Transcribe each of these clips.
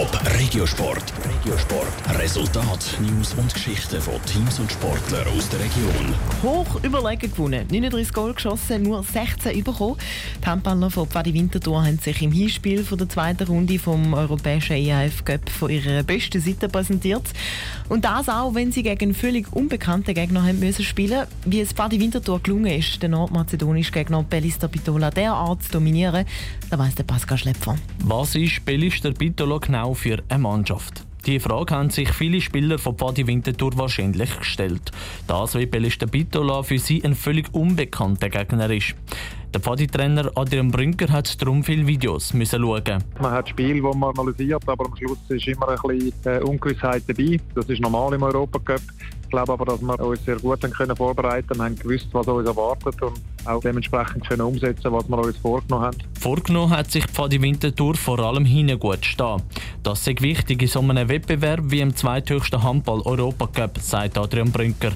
Top Regiosport. Regiosport. Resultat, News und Geschichten von Teams und Sportlern aus der Region. Hoch überlegen gewonnen. 39 Goal geschossen, nur 16 bekommen. Die Handballer von Pfadi Winterthur haben sich im Hinspiel von der zweiten Runde vom europäischen EAF Cup von ihrer besten Seite präsentiert. Und das auch, wenn sie gegen völlig unbekannte Gegner haben müssen spielen. Wie es Pfadi Winterthur gelungen ist, den nordmazedonischen Gegner Bellister Pitola derart zu dominieren, da weiss der Pascal Schlepfer. Was ist Bellister Pitola genau für eine Mannschaft? Die Frage haben sich viele Spieler von Pfadi Winterthur wahrscheinlich gestellt. Das, wie Bellister Pitola für sie ein völlig unbekannter Gegner ist. Der Pfadi-Trainer Adrian Brünker hat darum viele Videos müssen schauen. Man hat Spiele, die man analysiert, aber am Schluss ist immer ein bisschen äh, Ungewissheit dabei. Das ist normal im Europacup. Ich glaube aber, dass wir uns sehr gut können vorbereiten können. Wir haben gewusst, was uns erwartet und auch dementsprechend können umsetzen, was wir uns vorgenommen haben. Vorgenommen hat sich Pfadi Winterthur vor allem hinten gut stehen. Das ist wichtig in so einem Wettbewerb wie im zweithöchsten Handball-Europacup, sagt Adrian Brünker.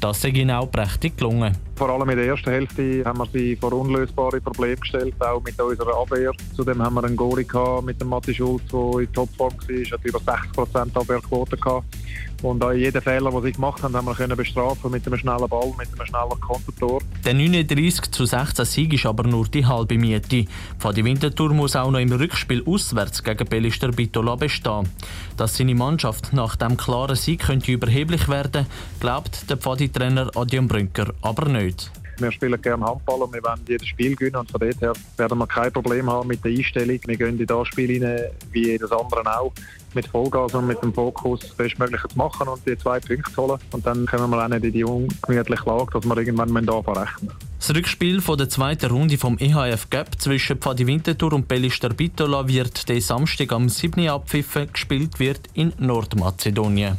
Das sei ihnen auch prächtig gelungen. Vor allem in der ersten Hälfte haben wir sie vor unlösbare Probleme gestellt, auch mit unserer Abwehr. Zudem haben wir einen Gori mit dem Matti Schulz, der in Topform war, hat über 60% Abwehrquote gehabt. Und auch jeden Fehler, den sie gemacht haben, haben wir können bestrafen mit einem schnellen Ball, mit einem schnellen Kontertor. Der 39 zu 16 Sieg ist aber nur die halbe Miete. Von Winterthur muss auch noch im Rückspiel auswärts gegen Bellister Bitola bestehen. Dass seine Mannschaft nach dem klaren Sieg könnte überheblich werden, glaubt der Pfadi-Trainer Adrian Brünker aber nicht. Wir spielen gerne Handball und wir wollen jedes Spiel gewinnen. Und von dort her werden wir kein Problem haben mit der Einstellung. Wir gehen in das Spiel rein, wie jedes andere auch, mit Vollgas und mit dem Fokus das Bestmögliche zu machen und die zwei Punkte zu holen. Und dann kommen wir auch nicht in die ungemütliche Lage, dass wir irgendwann anfangen rechnen Das Rückspiel von der zweiten Runde vom EHF Cup zwischen Pfadi Winterthur und Bellister Bitola wird den Samstag am 7. abpfiffen. Gespielt wird in Nordmazedonien.